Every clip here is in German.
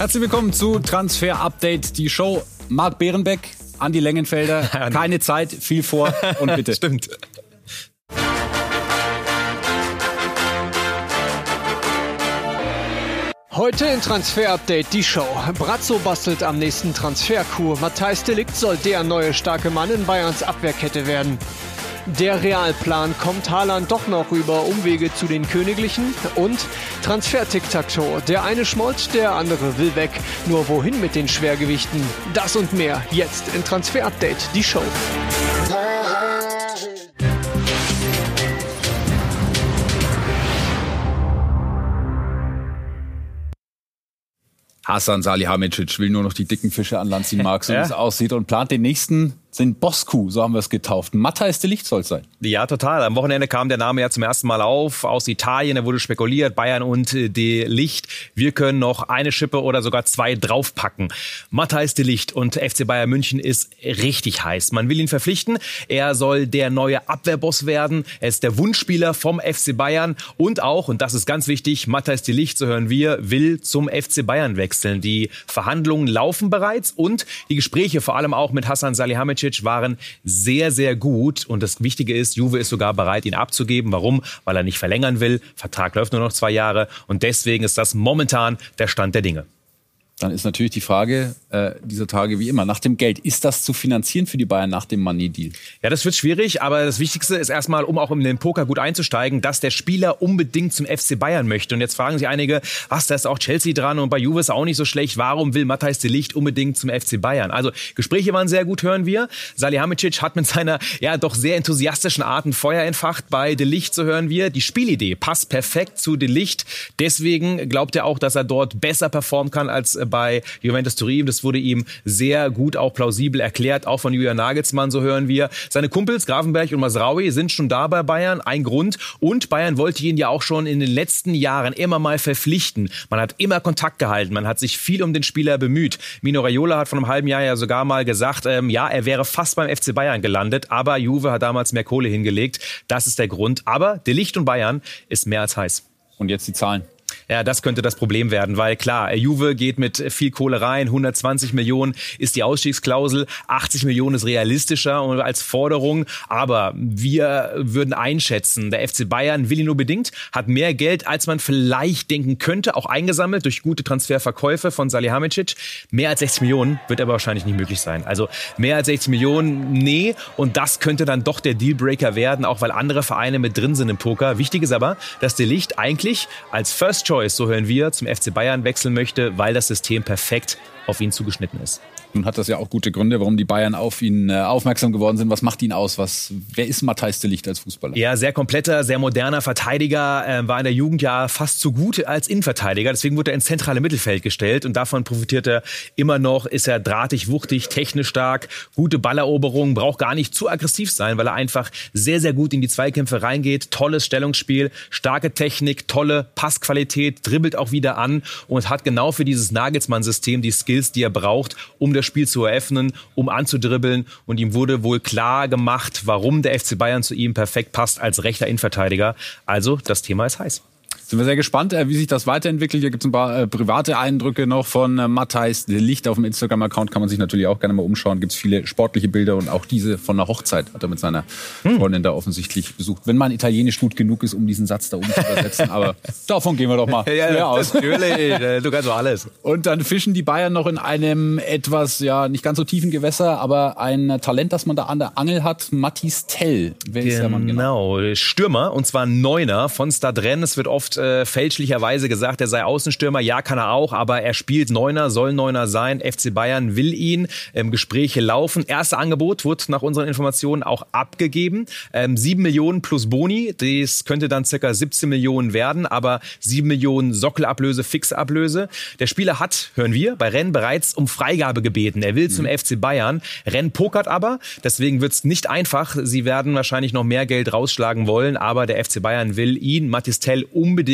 Herzlich willkommen zu Transfer Update, die Show. Marc Bärenbeck, Andi Längenfelder. Keine Zeit, viel vor und bitte. Stimmt. Heute in Transfer Update die Show. Brazzo bastelt am nächsten Transferkur. Matthijs Delikt soll der neue starke Mann in Bayerns Abwehrkette werden. Der Realplan kommt Haaland doch noch über Umwege zu den Königlichen und transfer tic Der eine schmollt, der andere will weg. Nur wohin mit den Schwergewichten? Das und mehr jetzt in Transfer Update, die Show. Hasan Salihamidzic will nur noch die dicken Fische an Land ziehen, Marc, so ja. wie es aussieht, und plant den nächsten sind Bosku, so haben wir es getauft. Matthijs de Licht soll es sein. Ja, total. Am Wochenende kam der Name ja zum ersten Mal auf aus Italien. Da wurde spekuliert, Bayern und äh, de Licht. Wir können noch eine Schippe oder sogar zwei draufpacken. Matthijs de Licht und FC Bayern München ist richtig heiß. Man will ihn verpflichten. Er soll der neue Abwehrboss werden. Er ist der Wunschspieler vom FC Bayern und auch, und das ist ganz wichtig, Matthijs de Licht, so hören wir, will zum FC Bayern wechseln. Die Verhandlungen laufen bereits und die Gespräche vor allem auch mit Hassan Salihamidzic Perisic waren sehr, sehr gut. Und das Wichtige ist, Juve ist sogar bereit, ihn abzugeben. Warum? Weil er nicht verlängern will. Vertrag läuft nur noch zwei Jahre. Und deswegen ist das momentan der Stand der Dinge. Dann ist natürlich die Frage äh, dieser Tage wie immer nach dem Geld. Ist das zu finanzieren für die Bayern nach dem Money-Deal? Ja, das wird schwierig, aber das Wichtigste ist erstmal, um auch in den Poker gut einzusteigen, dass der Spieler unbedingt zum FC Bayern möchte. Und jetzt fragen sich einige, was, da ist auch Chelsea dran und bei Juve ist auch nicht so schlecht. Warum will Matthijs de Licht unbedingt zum FC Bayern? Also Gespräche waren sehr gut, hören wir. Salihamidzic hat mit seiner ja doch sehr enthusiastischen Art ein Feuer entfacht. Bei de Licht, so hören wir. Die Spielidee passt perfekt zu de Licht. Deswegen glaubt er auch, dass er dort besser performen kann als bei Juventus Turin. Das wurde ihm sehr gut auch plausibel erklärt, auch von Julian Nagelsmann, so hören wir. Seine Kumpels Grafenberg und Masraui sind schon da bei Bayern, ein Grund. Und Bayern wollte ihn ja auch schon in den letzten Jahren immer mal verpflichten. Man hat immer Kontakt gehalten, man hat sich viel um den Spieler bemüht. Mino Raiola hat vor einem halben Jahr ja sogar mal gesagt, ähm, ja, er wäre fast beim FC Bayern gelandet, aber Juve hat damals mehr Kohle hingelegt. Das ist der Grund. Aber der Licht und Bayern ist mehr als heiß. Und jetzt die Zahlen. Ja, das könnte das Problem werden, weil klar, Juve geht mit viel Kohle rein, 120 Millionen ist die Ausstiegsklausel, 80 Millionen ist realistischer als Forderung, aber wir würden einschätzen, der FC Bayern will ihn nur bedingt, hat mehr Geld, als man vielleicht denken könnte, auch eingesammelt durch gute Transferverkäufe von Salihamidzic. Mehr als 60 Millionen wird aber wahrscheinlich nicht möglich sein. Also mehr als 60 Millionen, nee, und das könnte dann doch der Dealbreaker werden, auch weil andere Vereine mit drin sind im Poker. Wichtig ist aber, dass der Licht eigentlich als First Choice Choice, so hören wir, zum FC Bayern wechseln möchte, weil das System perfekt auf ihn zugeschnitten ist. Nun hat das ja auch gute Gründe, warum die Bayern auf ihn äh, aufmerksam geworden sind. Was macht ihn aus? Was, wer ist Matthijs de Licht als Fußballer? Ja, sehr kompletter, sehr moderner Verteidiger, äh, war in der Jugend ja fast so gut als Innenverteidiger. Deswegen wurde er ins zentrale Mittelfeld gestellt und davon profitiert er immer noch. Ist er drahtig, wuchtig, technisch stark, gute Balleroberung, braucht gar nicht zu aggressiv sein, weil er einfach sehr, sehr gut in die Zweikämpfe reingeht. Tolles Stellungsspiel, starke Technik, tolle Passqualität, dribbelt auch wieder an und hat genau für dieses Nagelsmann-System die Skills, die er braucht, um das Spiel zu eröffnen, um anzudribbeln. Und ihm wurde wohl klar gemacht, warum der FC Bayern zu ihm perfekt passt als rechter Innenverteidiger. Also das Thema ist heiß. Sind wir sehr gespannt, äh, wie sich das weiterentwickelt. Hier gibt es ein paar äh, private Eindrücke noch von äh, Matthijs Licht auf dem Instagram-Account. Kann man sich natürlich auch gerne mal umschauen. Gibt es viele sportliche Bilder und auch diese von der Hochzeit hat er mit seiner hm. Freundin da offensichtlich besucht. Wenn man Italienisch gut genug ist, um diesen Satz da oben zu übersetzen. Aber davon gehen wir doch mal ja, aus. Natürlich, du kannst doch alles. Und dann fischen die Bayern noch in einem etwas, ja, nicht ganz so tiefen Gewässer, aber ein Talent, das man da an der Angel hat. Mathis Tell. Wer genau. ist der Mann genau? Genau, Stürmer und zwar Neuner von Stadren. Es wird oft äh, fälschlicherweise gesagt, er sei Außenstürmer. Ja, kann er auch, aber er spielt Neuner, soll Neuner sein. FC Bayern will ihn. Ähm, Gespräche laufen. Erste Angebot wurde nach unseren Informationen auch abgegeben. Ähm, 7 Millionen plus Boni. Das könnte dann circa 17 Millionen werden, aber 7 Millionen Sockelablöse, Fixablöse. Der Spieler hat, hören wir, bei Rennes bereits um Freigabe gebeten. Er will mhm. zum FC Bayern. Rennes pokert aber, deswegen wird es nicht einfach. Sie werden wahrscheinlich noch mehr Geld rausschlagen wollen, aber der FC Bayern will ihn, Matistel, unbedingt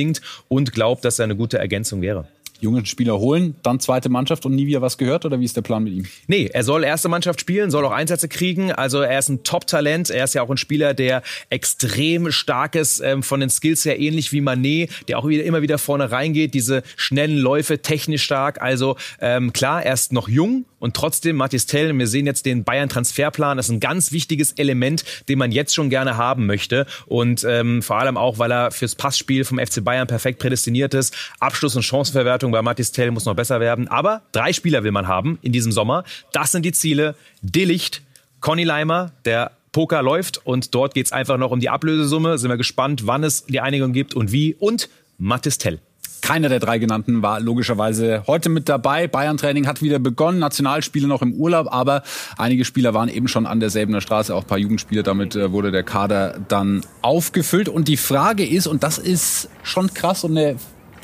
und glaubt, dass er eine gute Ergänzung wäre. Jungen Spieler holen, dann zweite Mannschaft und nie wieder was gehört oder wie ist der Plan mit ihm? Nee, er soll erste Mannschaft spielen, soll auch Einsätze kriegen. Also er ist ein Top-Talent. Er ist ja auch ein Spieler, der extrem stark ist, ähm, von den Skills her ähnlich wie Manet, der auch wieder, immer wieder vorne reingeht, diese schnellen Läufe, technisch stark. Also ähm, klar, er ist noch jung, und trotzdem, Mathis Tell, wir sehen jetzt den Bayern-Transferplan, das ist ein ganz wichtiges Element, den man jetzt schon gerne haben möchte. Und ähm, vor allem auch, weil er fürs Passspiel vom FC Bayern perfekt prädestiniert ist. Abschluss und Chancenverwertung bei Mathis Tell muss noch besser werden. Aber drei Spieler will man haben in diesem Sommer. Das sind die Ziele. Delicht, Conny Leimer, der Poker läuft und dort geht's einfach noch um die Ablösesumme. Sind wir gespannt, wann es die Einigung gibt und wie. Und Mathis Tell. Keiner der drei genannten war logischerweise heute mit dabei. Bayern-Training hat wieder begonnen, Nationalspiele noch im Urlaub, aber einige Spieler waren eben schon an derselben Straße, auch ein paar Jugendspieler. Damit äh, wurde der Kader dann aufgefüllt. Und die Frage ist, und das ist schon krass und eine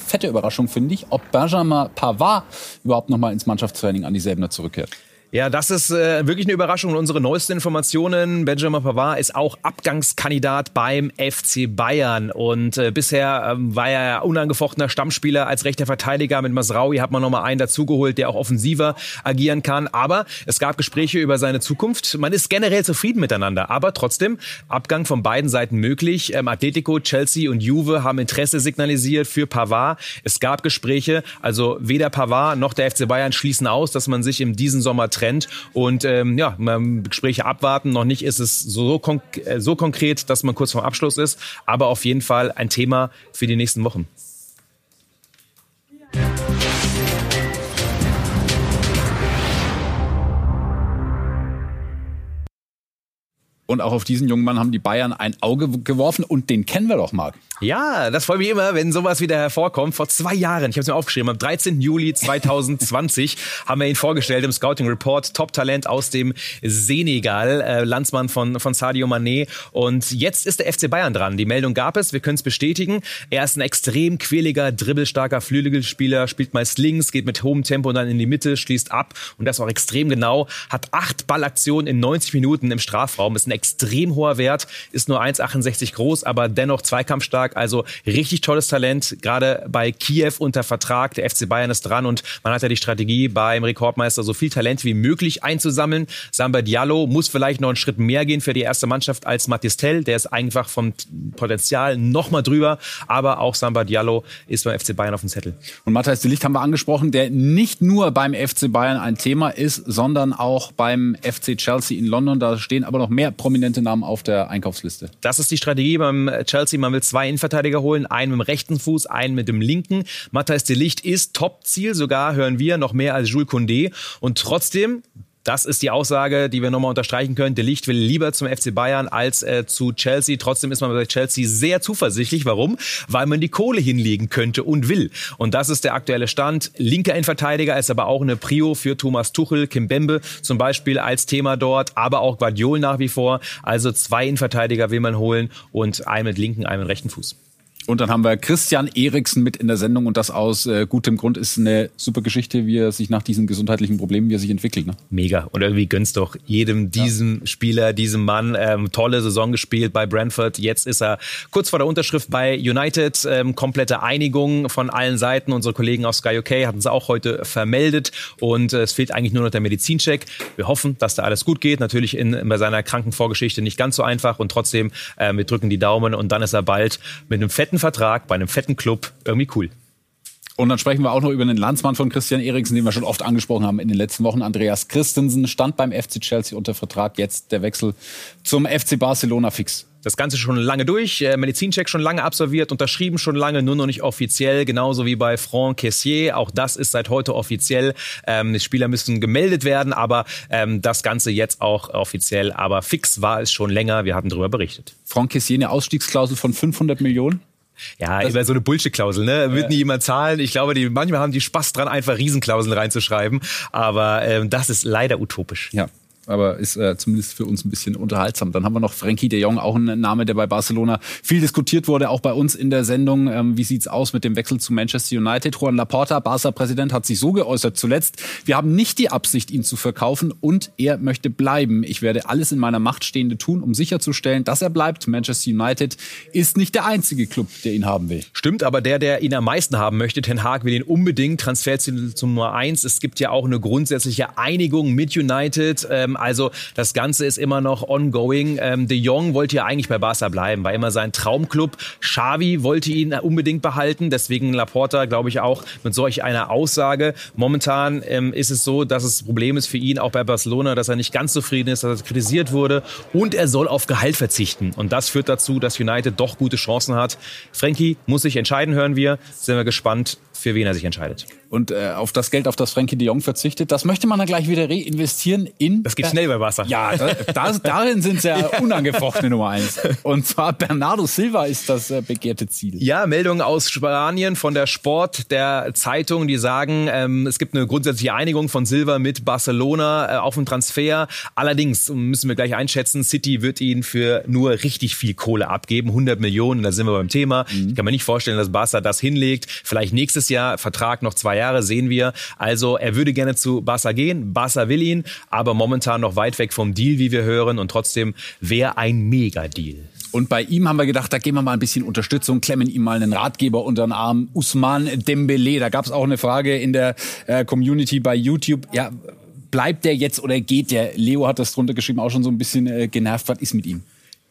fette Überraschung, finde ich, ob Benjamin Pavard überhaupt noch mal ins Mannschaftstraining an die Säbener zurückkehrt. Ja, das ist äh, wirklich eine Überraschung. Unsere neuesten Informationen, Benjamin Pavard ist auch Abgangskandidat beim FC Bayern. Und äh, bisher ähm, war er unangefochtener Stammspieler als rechter Verteidiger. Mit Masraui hat man nochmal einen dazugeholt, der auch offensiver agieren kann. Aber es gab Gespräche über seine Zukunft. Man ist generell zufrieden miteinander. Aber trotzdem, Abgang von beiden Seiten möglich. Ähm, Atletico, Chelsea und Juve haben Interesse signalisiert für Pavard. Es gab Gespräche. Also weder Pavard noch der FC Bayern schließen aus, dass man sich in diesem Sommer Trend. Und ähm, ja, Gespräche abwarten. Noch nicht ist es so, konk äh, so konkret, dass man kurz vorm Abschluss ist, aber auf jeden Fall ein Thema für die nächsten Wochen. Und auch auf diesen jungen Mann haben die Bayern ein Auge geworfen und den kennen wir doch, Marc. Ja, das freut mich immer, wenn sowas wieder hervorkommt. Vor zwei Jahren, ich habe es mir aufgeschrieben, am 13. Juli 2020 haben wir ihn vorgestellt im Scouting Report. Top-Talent aus dem Senegal, äh, Landsmann von, von Sadio Mané. Und jetzt ist der FC Bayern dran. Die Meldung gab es, wir können es bestätigen. Er ist ein extrem quäliger, dribbelstarker Flügelspieler, spielt meist links, geht mit hohem Tempo dann in die Mitte, schließt ab und das auch extrem genau. Hat acht Ballaktionen in 90 Minuten im Strafraum. Ist ein extrem hoher Wert, ist nur 1,68 groß, aber dennoch zweikampfstark. Also richtig tolles Talent, gerade bei Kiew unter Vertrag. Der FC Bayern ist dran und man hat ja die Strategie beim Rekordmeister so viel Talent wie möglich einzusammeln. Samba Diallo muss vielleicht noch einen Schritt mehr gehen für die erste Mannschaft als Matistel. Der ist einfach vom Potenzial noch mal drüber. Aber auch Samba Diallo ist beim FC Bayern auf dem Zettel. Und Matthias de Licht haben wir angesprochen, der nicht nur beim FC Bayern ein Thema ist, sondern auch beim FC Chelsea in London. Da stehen aber noch mehr prominente Namen auf der Einkaufsliste. Das ist die Strategie beim Chelsea. Man will zwei Innenverteidiger holen, einen mit dem rechten Fuß, einen mit dem linken. Matthias de Licht ist Top-Ziel, sogar hören wir noch mehr als Jules Condé. Und trotzdem das ist die Aussage, die wir nochmal unterstreichen können. De Licht will lieber zum FC Bayern als äh, zu Chelsea. Trotzdem ist man bei Chelsea sehr zuversichtlich. Warum? Weil man die Kohle hinlegen könnte und will. Und das ist der aktuelle Stand. Linker Innenverteidiger ist aber auch eine Prio für Thomas Tuchel, Kim Bembe zum Beispiel als Thema dort, aber auch Guardiol nach wie vor. Also zwei Innenverteidiger will man holen und einen mit linken, einen mit rechten Fuß. Und dann haben wir Christian Eriksen mit in der Sendung und das aus äh, gutem Grund ist eine super Geschichte, wie er sich nach diesen gesundheitlichen Problemen, wie er sich entwickelt. Ne? Mega. Und irgendwie gönnst doch jedem diesem ja. Spieler, diesem Mann, ähm, tolle Saison gespielt bei Brentford. Jetzt ist er kurz vor der Unterschrift bei United. Ähm, komplette Einigung von allen Seiten. Unsere Kollegen aus Sky UK hatten es auch heute vermeldet. Und äh, es fehlt eigentlich nur noch der Medizincheck. Wir hoffen, dass da alles gut geht. Natürlich in, bei seiner Krankenvorgeschichte nicht ganz so einfach. Und trotzdem, äh, wir drücken die Daumen. Und dann ist er bald mit einem fetten fetten Vertrag bei einem fetten Club irgendwie cool. Und dann sprechen wir auch noch über den Landsmann von Christian Eriksen, den wir schon oft angesprochen haben in den letzten Wochen. Andreas Christensen stand beim FC Chelsea unter Vertrag. Jetzt der Wechsel zum FC Barcelona fix. Das Ganze schon lange durch, äh, Medizincheck schon lange absolviert, unterschrieben schon lange, nur noch nicht offiziell, genauso wie bei Franck Caissier. Auch das ist seit heute offiziell. Ähm, die Spieler müssen gemeldet werden, aber ähm, das Ganze jetzt auch offiziell. Aber fix war es schon länger, wir hatten darüber berichtet. Franck Caissier eine Ausstiegsklausel von 500 Millionen? Ja, das über so eine Bullshit-Klausel, ne? Wird ja. nie jemand zahlen. Ich glaube, die, manchmal haben die Spaß dran, einfach Riesenklauseln reinzuschreiben. Aber ähm, das ist leider utopisch. Ja. Aber ist äh, zumindest für uns ein bisschen unterhaltsam. Dann haben wir noch Frankie de Jong, auch ein Name, der bei Barcelona viel diskutiert wurde, auch bei uns in der Sendung. Ähm, wie sieht's aus mit dem Wechsel zu Manchester United? Juan Laporta, Barca-Präsident, hat sich so geäußert zuletzt. Wir haben nicht die Absicht, ihn zu verkaufen und er möchte bleiben. Ich werde alles in meiner Macht Stehende tun, um sicherzustellen, dass er bleibt. Manchester United ist nicht der einzige Club, der ihn haben will. Stimmt, aber der, der ihn am meisten haben möchte, Ten Hag, will ihn unbedingt. Transferziel zum Nummer eins. Es gibt ja auch eine grundsätzliche Einigung mit United. Ähm, also das Ganze ist immer noch ongoing. Ähm, De Jong wollte ja eigentlich bei Barca bleiben, war immer sein Traumclub. Xavi wollte ihn unbedingt behalten. Deswegen Laporta, glaube ich, auch mit solch einer Aussage. Momentan ähm, ist es so, dass es Problem ist für ihn auch bei Barcelona, dass er nicht ganz zufrieden ist, dass er kritisiert wurde und er soll auf Gehalt verzichten. Und das führt dazu, dass United doch gute Chancen hat. Frankie muss sich entscheiden, hören wir. Sind wir gespannt, für wen er sich entscheidet. Und äh, auf das Geld, auf das Frankie de Jong verzichtet, das möchte man dann gleich wieder reinvestieren in... Das geht schnell bei Wasser. Ja, da, darin sind sie ja unangefochtene Nummer eins. Und zwar Bernardo Silva ist das äh, begehrte Ziel. Ja, Meldungen aus Spanien von der Sport, der Zeitung, die sagen, ähm, es gibt eine grundsätzliche Einigung von Silva mit Barcelona äh, auf den Transfer. Allerdings müssen wir gleich einschätzen, City wird ihn für nur richtig viel Kohle abgeben, 100 Millionen, da sind wir beim Thema. Mhm. Ich kann mir nicht vorstellen, dass Barca das hinlegt. Vielleicht nächstes Jahr, Vertrag noch zwei Jahre, sehen wir. Also er würde gerne zu Barca gehen, Barca will ihn, aber momentan noch weit weg vom Deal, wie wir hören. Und trotzdem wäre ein Mega-Deal. Und bei ihm haben wir gedacht, da geben wir mal ein bisschen Unterstützung, klemmen ihm mal einen Ratgeber unter den Arm. Usman Dembele, da gab es auch eine Frage in der äh, Community bei YouTube. Ja, bleibt der jetzt oder geht der? Leo hat das drunter geschrieben, auch schon so ein bisschen äh, genervt. Was ist mit ihm?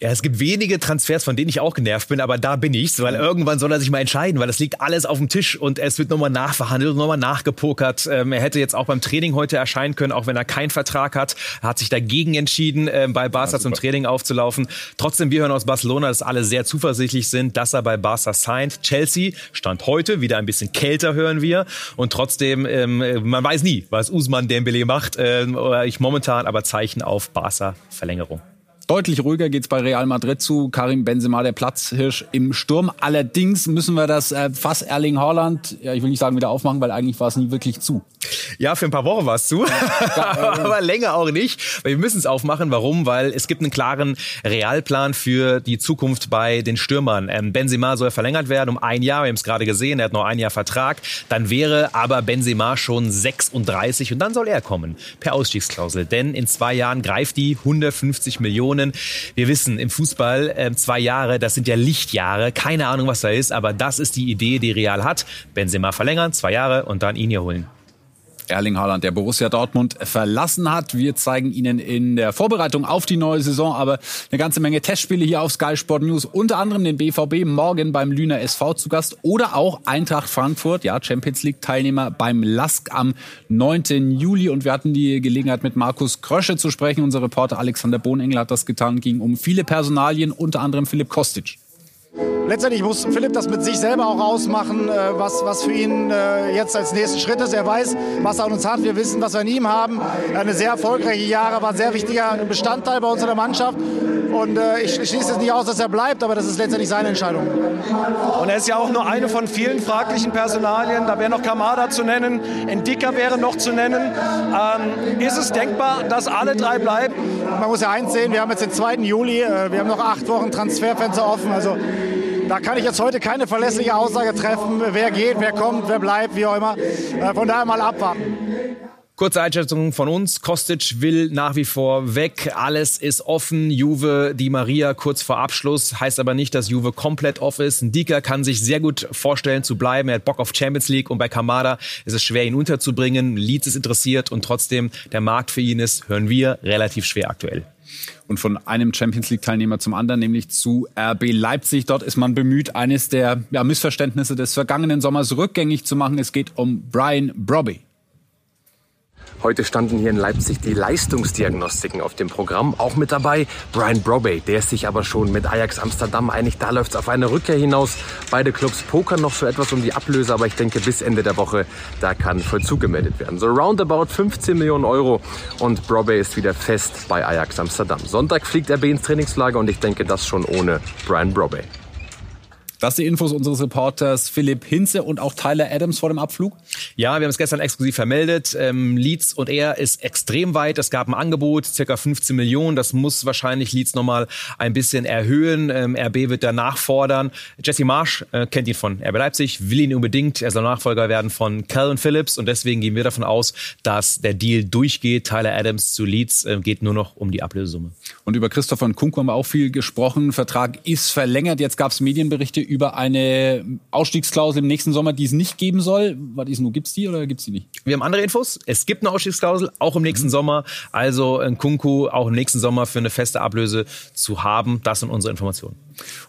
Ja, es gibt wenige Transfers, von denen ich auch genervt bin, aber da bin ich's, weil irgendwann soll er sich mal entscheiden, weil es liegt alles auf dem Tisch und es wird nochmal nachverhandelt und nochmal nachgepokert. Ähm, er hätte jetzt auch beim Training heute erscheinen können, auch wenn er keinen Vertrag hat. Er hat sich dagegen entschieden, äh, bei Barca ja, zum Training aufzulaufen. Trotzdem, wir hören aus Barcelona, dass alle sehr zuversichtlich sind, dass er bei Barca signed. Chelsea stand heute wieder ein bisschen kälter, hören wir. Und trotzdem, ähm, man weiß nie, was Usman Dembele macht. Ähm, ich momentan aber Zeichen auf Barca Verlängerung. Deutlich ruhiger geht's bei Real Madrid zu. Karim Benzema, der Platzhirsch im Sturm. Allerdings müssen wir das äh, Fass Erling Haaland, ja, ich will nicht sagen wieder aufmachen, weil eigentlich war es nie wirklich zu. Ja, für ein paar Wochen war es zu, aber länger auch nicht. Wir müssen es aufmachen. Warum? Weil es gibt einen klaren Realplan für die Zukunft bei den Stürmern. Ähm, Benzema soll verlängert werden um ein Jahr. Wir haben es gerade gesehen, er hat noch ein Jahr Vertrag. Dann wäre aber Benzema schon 36 und dann soll er kommen per Ausstiegsklausel. Denn in zwei Jahren greift die 150 Millionen Millionen. Wir wissen, im Fußball äh, zwei Jahre, das sind ja Lichtjahre. Keine Ahnung, was da ist, aber das ist die Idee, die Real hat. Benzema verlängern, zwei Jahre und dann ihn hier holen. Erling Haaland, der Borussia Dortmund verlassen hat. Wir zeigen Ihnen in der Vorbereitung auf die neue Saison aber eine ganze Menge Testspiele hier auf Sky Sport News, unter anderem den BVB morgen beim Lüner SV zu Gast oder auch Eintracht Frankfurt, ja, Champions League Teilnehmer beim LASK am 9. Juli und wir hatten die Gelegenheit mit Markus Krösche zu sprechen. Unser Reporter Alexander Bohnengel hat das getan, ging um viele Personalien, unter anderem Philipp Kostic. Letztendlich muss Philipp das mit sich selber auch ausmachen, äh, was, was für ihn äh, jetzt als nächsten Schritt ist. Er weiß, was er an uns hat. Wir wissen, was wir in ihm haben. Eine sehr erfolgreiche Jahre, war ein sehr wichtiger Bestandteil bei uns in der Mannschaft. Und äh, ich schließe es nicht aus, dass er bleibt, aber das ist letztendlich seine Entscheidung. Und er ist ja auch nur eine von vielen fraglichen Personalien. Da wäre noch Kamada zu nennen, Endika wäre noch zu nennen. Ähm, ist es denkbar, dass alle drei bleiben? Man muss ja eins sehen, wir haben jetzt den 2. Juli, wir haben noch acht Wochen Transferfenster offen. Also da kann ich jetzt heute keine verlässliche Aussage treffen, wer geht, wer kommt, wer bleibt, wie auch immer. Äh, von daher mal abwarten. Kurze Einschätzung von uns. Kostic will nach wie vor weg. Alles ist offen. Juve, die Maria kurz vor Abschluss. Heißt aber nicht, dass Juve komplett off ist. Ndika kann sich sehr gut vorstellen zu bleiben. Er hat Bock auf Champions League. Und bei Kamada ist es schwer, ihn unterzubringen. Leeds ist interessiert. Und trotzdem, der Markt für ihn ist, hören wir, relativ schwer aktuell und von einem Champions League-Teilnehmer zum anderen, nämlich zu RB Leipzig. Dort ist man bemüht, eines der ja, Missverständnisse des vergangenen Sommers rückgängig zu machen. Es geht um Brian Brobby. Heute standen hier in Leipzig die Leistungsdiagnostiken auf dem Programm. Auch mit dabei Brian Brobey, der ist sich aber schon mit Ajax Amsterdam einig. Da läuft es auf eine Rückkehr hinaus. Beide Clubs pokern noch für etwas um die Ablöse, aber ich denke bis Ende der Woche, da kann Vollzug gemeldet werden. So roundabout 15 Millionen Euro und Brobey ist wieder fest bei Ajax Amsterdam. Sonntag fliegt RB ins Trainingslager und ich denke das schon ohne Brian Brobey. Das die Infos unseres Reporters Philipp Hinze und auch Tyler Adams vor dem Abflug. Ja, wir haben es gestern exklusiv vermeldet. Ähm, Leeds und er ist extrem weit. Es gab ein Angebot, circa 15 Millionen. Das muss wahrscheinlich Leeds nochmal ein bisschen erhöhen. Ähm, RB wird da nachfordern. Jesse Marsch äh, kennt ihn von RB Leipzig, will ihn unbedingt. Er soll Nachfolger werden von Calvin Phillips und deswegen gehen wir davon aus, dass der Deal durchgeht. Tyler Adams zu Leeds äh, geht nur noch um die Ablösesumme. Und über Christopher Nkunku haben wir auch viel gesprochen. Vertrag ist verlängert. Jetzt gab es Medienberichte über eine Ausstiegsklausel im nächsten Sommer, die es nicht geben soll. Was ist nur, gibt's die oder gibt's die nicht? Wir haben andere Infos. Es gibt eine Ausstiegsklausel, auch im nächsten mhm. Sommer. Also Kunku auch im nächsten Sommer für eine feste Ablöse zu haben. Das sind unsere Informationen.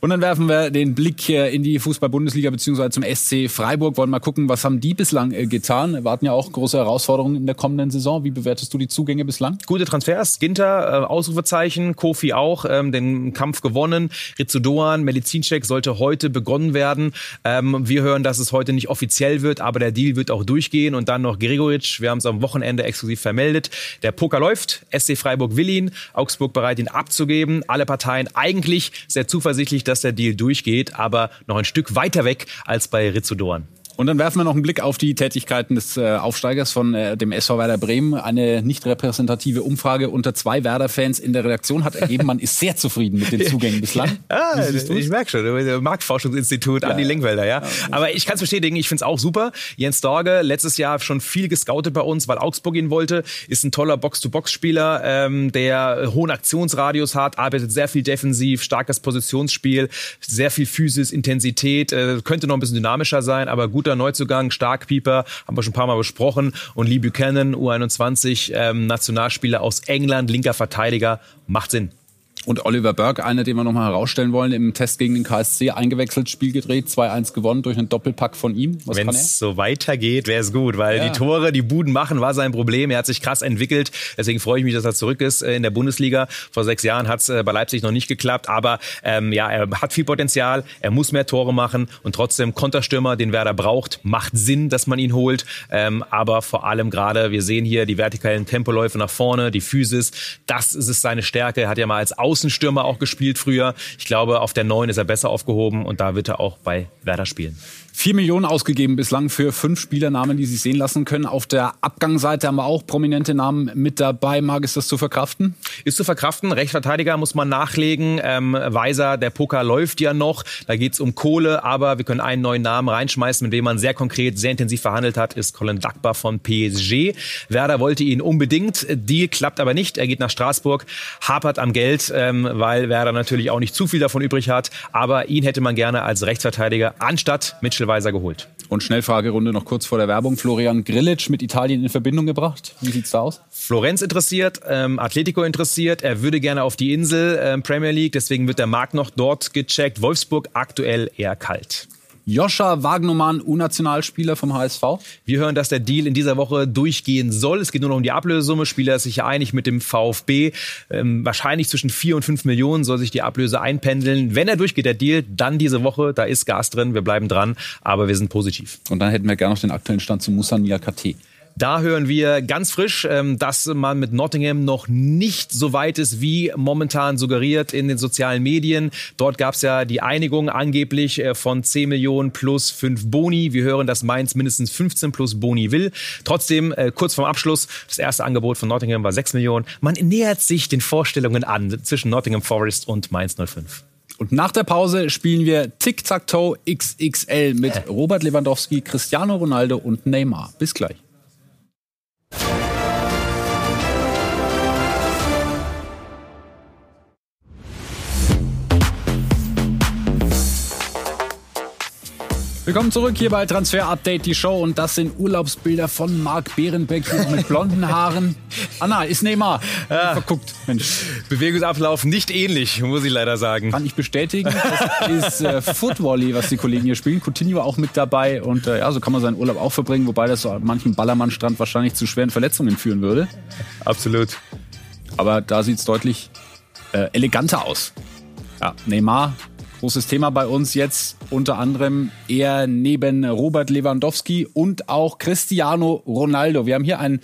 Und dann werfen wir den Blick in die Fußball-Bundesliga beziehungsweise zum SC Freiburg. Wollen mal gucken, was haben die bislang äh, getan? Erwarten ja auch große Herausforderungen in der kommenden Saison. Wie bewertest du die Zugänge bislang? Gute Transfers. Ginter, äh, Ausrufezeichen. Kofi auch, ähm, den Kampf gewonnen. Ritsu Doan, Medizincheck sollte heute begonnen werden. Ähm, wir hören, dass es heute nicht offiziell wird, aber der Deal wird auch durchgehen. Und dann noch Gregoritsch. Wir haben es am Wochenende exklusiv vermeldet. Der Poker läuft. SC Freiburg will ihn. Augsburg bereit, ihn abzugeben. Alle Parteien eigentlich sehr zuversichtlich zuversichtlich, dass der Deal durchgeht, aber noch ein Stück weiter weg als bei Rizzudoan. Und dann werfen wir noch einen Blick auf die Tätigkeiten des äh, Aufsteigers von äh, dem SV Werder Bremen. Eine nicht repräsentative Umfrage unter zwei Werder-Fans in der Redaktion hat ergeben, man ist sehr zufrieden mit den Zugängen bislang. ah, ich merke schon, Marktforschungsinstitut, ja, Andi Lenkwälder, ja. Aber ich kann es bestätigen, ich finde es auch super. Jens Dorge, letztes Jahr schon viel gescoutet bei uns, weil Augsburg ihn wollte, ist ein toller Box-to-Box-Spieler, ähm, der hohen Aktionsradius hat, arbeitet sehr viel defensiv, starkes Positionsspiel, sehr viel Physis, Intensität, äh, könnte noch ein bisschen dynamischer sein, aber gut guter Neuzugang, Starkpieper, haben wir schon ein paar Mal besprochen. Und Lee Buchanan, U21, ähm, Nationalspieler aus England, linker Verteidiger, macht Sinn. Und Oliver Burke, einer, den wir nochmal herausstellen wollen, im Test gegen den KSC eingewechselt, Spiel gedreht, 2-1 gewonnen durch einen Doppelpack von ihm. Wenn es so weitergeht, wäre es gut, weil ja. die Tore, die Buden machen, war sein Problem. Er hat sich krass entwickelt. Deswegen freue ich mich, dass er zurück ist äh, in der Bundesliga. Vor sechs Jahren hat es äh, bei Leipzig noch nicht geklappt, aber ähm, ja, er hat viel Potenzial. Er muss mehr Tore machen und trotzdem Konterstürmer, den Werder braucht, macht Sinn, dass man ihn holt. Ähm, aber vor allem gerade, wir sehen hier die vertikalen Tempoläufe nach vorne, die Physis. Das ist seine Stärke. Er hat ja mal als Aus Außenstürmer auch gespielt früher. Ich glaube, auf der 9 ist er besser aufgehoben und da wird er auch bei Werder spielen. Vier Millionen ausgegeben bislang für fünf Spielernamen, die sich sehen lassen können. Auf der Abgangsseite haben wir auch prominente Namen mit dabei. Mag es das zu verkraften? Ist zu verkraften. Rechtsverteidiger muss man nachlegen. Ähm, Weiser, der Poker läuft ja noch. Da geht's um Kohle, aber wir können einen neuen Namen reinschmeißen, mit dem man sehr konkret, sehr intensiv verhandelt hat, ist Colin Dackbar von PSG. Werder wollte ihn unbedingt. Die klappt aber nicht. Er geht nach Straßburg, hapert am Geld, ähm, weil Werder natürlich auch nicht zu viel davon übrig hat. Aber ihn hätte man gerne als Rechtsverteidiger anstatt Mitchell Weiser geholt. Und Schnellfragerunde noch kurz vor der Werbung. Florian Grillitsch mit Italien in Verbindung gebracht. Wie sieht's da aus? Florenz interessiert, ähm, Atletico interessiert. Er würde gerne auf die Insel ähm, Premier League, deswegen wird der Markt noch dort gecheckt. Wolfsburg aktuell eher kalt. Joscha Wagnumann, U-Nationalspieler vom HSV. Wir hören, dass der Deal in dieser Woche durchgehen soll. Es geht nur noch um die Ablösesumme. Spieler ist sich ja einig mit dem VfB. Ähm, wahrscheinlich zwischen vier und fünf Millionen soll sich die Ablöse einpendeln. Wenn er durchgeht, der Deal, dann diese Woche. Da ist Gas drin. Wir bleiben dran. Aber wir sind positiv. Und dann hätten wir gerne noch den aktuellen Stand zu Musa Niakate. Da hören wir ganz frisch, ähm, dass man mit Nottingham noch nicht so weit ist, wie momentan suggeriert in den sozialen Medien. Dort gab es ja die Einigung angeblich äh, von 10 Millionen plus 5 Boni. Wir hören, dass Mainz mindestens 15 plus Boni will. Trotzdem, äh, kurz vorm Abschluss, das erste Angebot von Nottingham war 6 Millionen. Man nähert sich den Vorstellungen an zwischen Nottingham Forest und Mainz 05. Und nach der Pause spielen wir Tic-Tac-Toe XXL mit Robert Lewandowski, Cristiano Ronaldo und Neymar. Bis gleich. Thank you Willkommen zurück hier bei Transfer Update, die Show. Und das sind Urlaubsbilder von Marc Behrenbeck mit blonden Haaren. Anna, ist Neymar. Ja. Verguckt, Mensch. Bewegungsablauf nicht ähnlich, muss ich leider sagen. Kann ich bestätigen. Das ist äh, Footvolley, was die Kollegen hier spielen. Coutinho auch mit dabei. Und äh, ja, so kann man seinen Urlaub auch verbringen, wobei das so an manchen Ballermannstrand wahrscheinlich zu schweren Verletzungen führen würde. Absolut. Aber da sieht's deutlich äh, eleganter aus. Ja, Neymar Großes Thema bei uns jetzt unter anderem eher neben Robert Lewandowski und auch Cristiano Ronaldo. Wir haben hier ein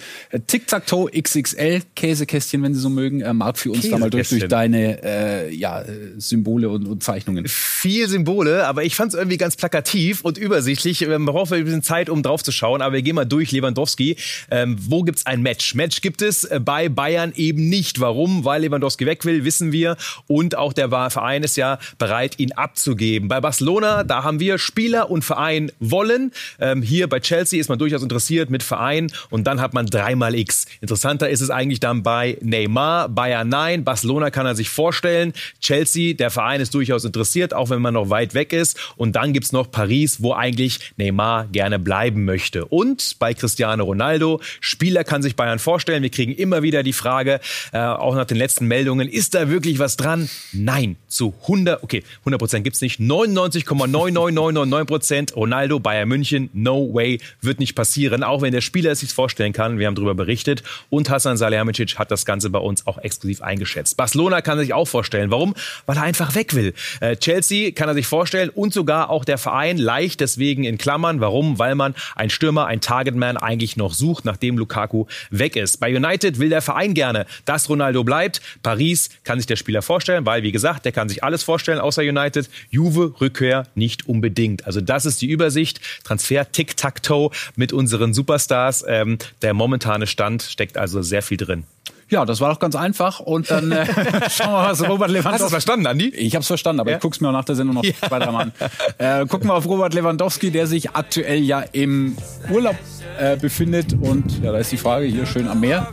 Tic-Tac-Toe XXL Käsekästchen, wenn Sie so mögen. Äh, Marc, für uns da mal durch, durch deine äh, ja, Symbole und, und, Zeichnungen. Viel Symbole, aber ich fand es irgendwie ganz plakativ und übersichtlich. Man braucht ein bisschen Zeit, um drauf zu schauen, aber wir gehen mal durch Lewandowski. Ähm, wo gibt's ein Match? Match gibt es äh, bei Bayern eben nicht. Warum? Weil Lewandowski weg will, wissen wir. Und auch der Verein ist ja bereit, ihn abzugeben. Bei Barcelona, da haben wir Spieler und Verein wollen. Ähm, hier bei Chelsea ist man durchaus interessiert mit Verein und dann hat man dreimal X. Interessanter ist es eigentlich dann bei Neymar, Bayern nein, Barcelona kann er sich vorstellen, Chelsea, der Verein ist durchaus interessiert, auch wenn man noch weit weg ist. Und dann gibt's noch Paris, wo eigentlich Neymar gerne bleiben möchte. Und bei Cristiano Ronaldo, Spieler kann sich Bayern vorstellen. Wir kriegen immer wieder die Frage, äh, auch nach den letzten Meldungen, ist da wirklich was dran? Nein, zu 100, okay, 100 Prozent gibt's nicht. 99,99999 Prozent. Ronaldo, Bayern München, no way, wird nicht passieren. Auch wenn der Spieler es sich vorstellen kann. Wir haben darüber berichtet. Und Hassan Salihamidzic hat das Ganze bei uns auch exklusiv eingeschätzt. Barcelona kann sich auch vorstellen. Warum? Weil er einfach weg will. Äh, Chelsea kann er sich vorstellen und sogar auch der Verein leicht deswegen in Klammern. Warum? Weil man ein Stürmer, ein Targetman eigentlich noch sucht, nachdem Lukaku weg ist. Bei United will der Verein gerne, dass Ronaldo bleibt. Paris kann sich der Spieler vorstellen, weil wie gesagt, der kann sich alles vorstellen außer United. Juve Rückkehr nicht unbedingt. Also das ist die Übersicht. Transfer Tic-Tac-Toe mit unseren Superstars. Ähm, der momentane Stand steckt also sehr viel drin. Ja, das war doch ganz einfach. Und dann äh, schauen wir mal, was Robert Lewandowski... Hast du es verstanden, Andi? Ich habe es verstanden, aber ja? ich guck's mir auch nach der Sendung noch ja. weiter an. Äh, gucken wir auf Robert Lewandowski, der sich aktuell ja im Urlaub äh, befindet. Und ja, da ist die Frage, hier schön am Meer,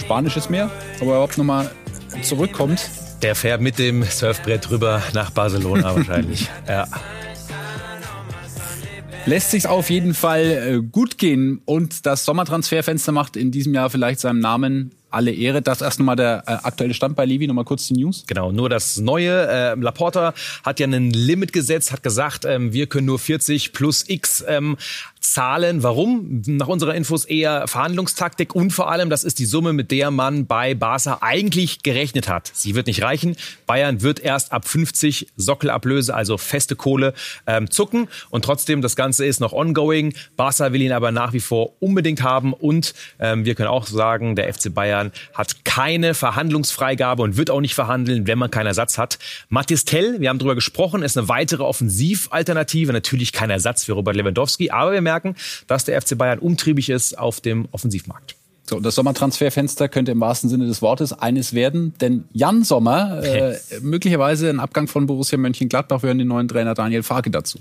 Spanisches Meer, ob er überhaupt nochmal zurückkommt. Der fährt mit dem Surfbrett rüber nach Barcelona wahrscheinlich. Ja. Lässt sich auf jeden Fall äh, gut gehen und das Sommertransferfenster macht in diesem Jahr vielleicht seinem Namen alle Ehre. Das erst nochmal der äh, aktuelle Stand bei Levi, nochmal kurz die News. Genau, nur das Neue. Äh, Laporta hat ja ein Limit gesetzt, hat gesagt, ähm, wir können nur 40 plus X ähm, zahlen. Warum? Nach unserer Infos eher Verhandlungstaktik und vor allem, das ist die Summe, mit der man bei Barca eigentlich gerechnet hat. Sie wird nicht reichen. Bayern wird erst ab 50 Sockelablöse, also feste Kohle, ähm, zucken. Und trotzdem, das Ganze ist noch ongoing. Barca will ihn aber nach wie vor unbedingt haben. Und ähm, wir können auch sagen, der FC Bayern hat keine Verhandlungsfreigabe und wird auch nicht verhandeln, wenn man keinen Ersatz hat. Mathis Tell, wir haben darüber gesprochen, ist eine weitere Offensivalternative. Natürlich kein Ersatz für Robert Lewandowski, aber wir merken, merken, dass der FC Bayern umtriebig ist auf dem Offensivmarkt. So, das Sommertransferfenster könnte im wahrsten Sinne des Wortes eines werden, denn Jan Sommer, äh, möglicherweise ein Abgang von Borussia Mönchengladbach, hören den neuen Trainer Daniel Farke dazu.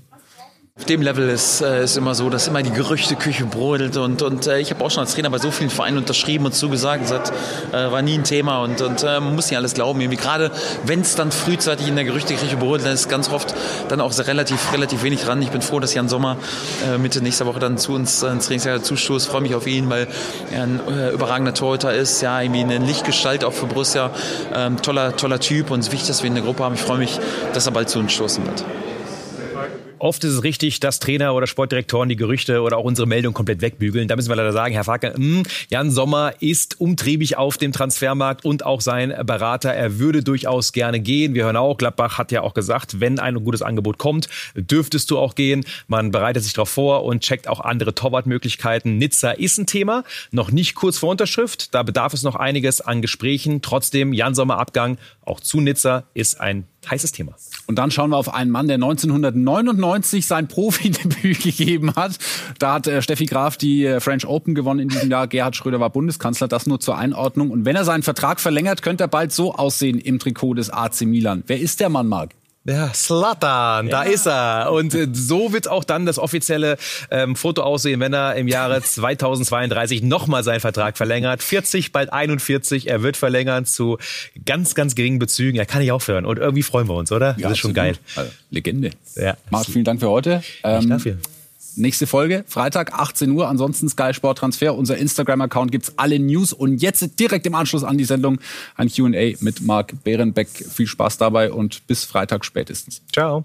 Auf dem Level ist äh, ist immer so, dass immer die Gerüchteküche brodelt und und äh, ich habe auch schon als Trainer bei so vielen Vereinen unterschrieben und zugesagt, das äh, war nie ein Thema und und äh, man muss nicht alles glauben. Irgendwie gerade wenn es dann frühzeitig in der Gerüchteküche brodelt, dann ist ganz oft dann auch relativ relativ wenig dran. Ich bin froh, dass Jan Sommer äh, Mitte nächster Woche dann zu uns ins Trainingslager zustoßt. Freue mich auf ihn, weil er ein äh, überragender Torhüter ist, ja irgendwie eine Lichtgestalt auch für Borussia, ähm, toller toller Typ und es ist wichtig, dass wir ihn in der Gruppe haben. Ich freue mich, dass er bald zu uns stoßen wird. Oft ist es richtig, dass Trainer oder Sportdirektoren die Gerüchte oder auch unsere Meldung komplett wegbügeln. Da müssen wir leider sagen, Herr Facke, hm, Jan Sommer ist umtriebig auf dem Transfermarkt und auch sein Berater. Er würde durchaus gerne gehen. Wir hören auch, Gladbach hat ja auch gesagt, wenn ein gutes Angebot kommt, dürftest du auch gehen. Man bereitet sich darauf vor und checkt auch andere Torwartmöglichkeiten. Nizza ist ein Thema, noch nicht kurz vor Unterschrift. Da bedarf es noch einiges an Gesprächen. Trotzdem, Jan Sommer Abgang auch zu Nizza ist ein heißes Thema. Und dann schauen wir auf einen Mann, der 1999 sein Profidebüt gegeben hat. Da hat äh, Steffi Graf die äh, French Open gewonnen in diesem Jahr. Gerhard Schröder war Bundeskanzler. Das nur zur Einordnung. Und wenn er seinen Vertrag verlängert, könnte er bald so aussehen im Trikot des AC Milan. Wer ist der Mann, Marc? Ja, Slatan, da ist er. Und äh, so wird auch dann das offizielle ähm, Foto aussehen, wenn er im Jahre 2032 nochmal seinen Vertrag verlängert. 40, bald 41. Er wird verlängern zu ganz, ganz geringen Bezügen. Er kann ich aufhören. Und irgendwie freuen wir uns, oder? Ja, das ist schon geil. Also, Legende. Ja. Marc, vielen Dank für heute. Ähm, dafür. Nächste Folge, Freitag, 18 Uhr. Ansonsten Sky Sport Transfer. Unser Instagram-Account gibt's alle News. Und jetzt direkt im Anschluss an die Sendung ein Q&A mit Marc Behrenbeck. Viel Spaß dabei und bis Freitag spätestens. Ciao.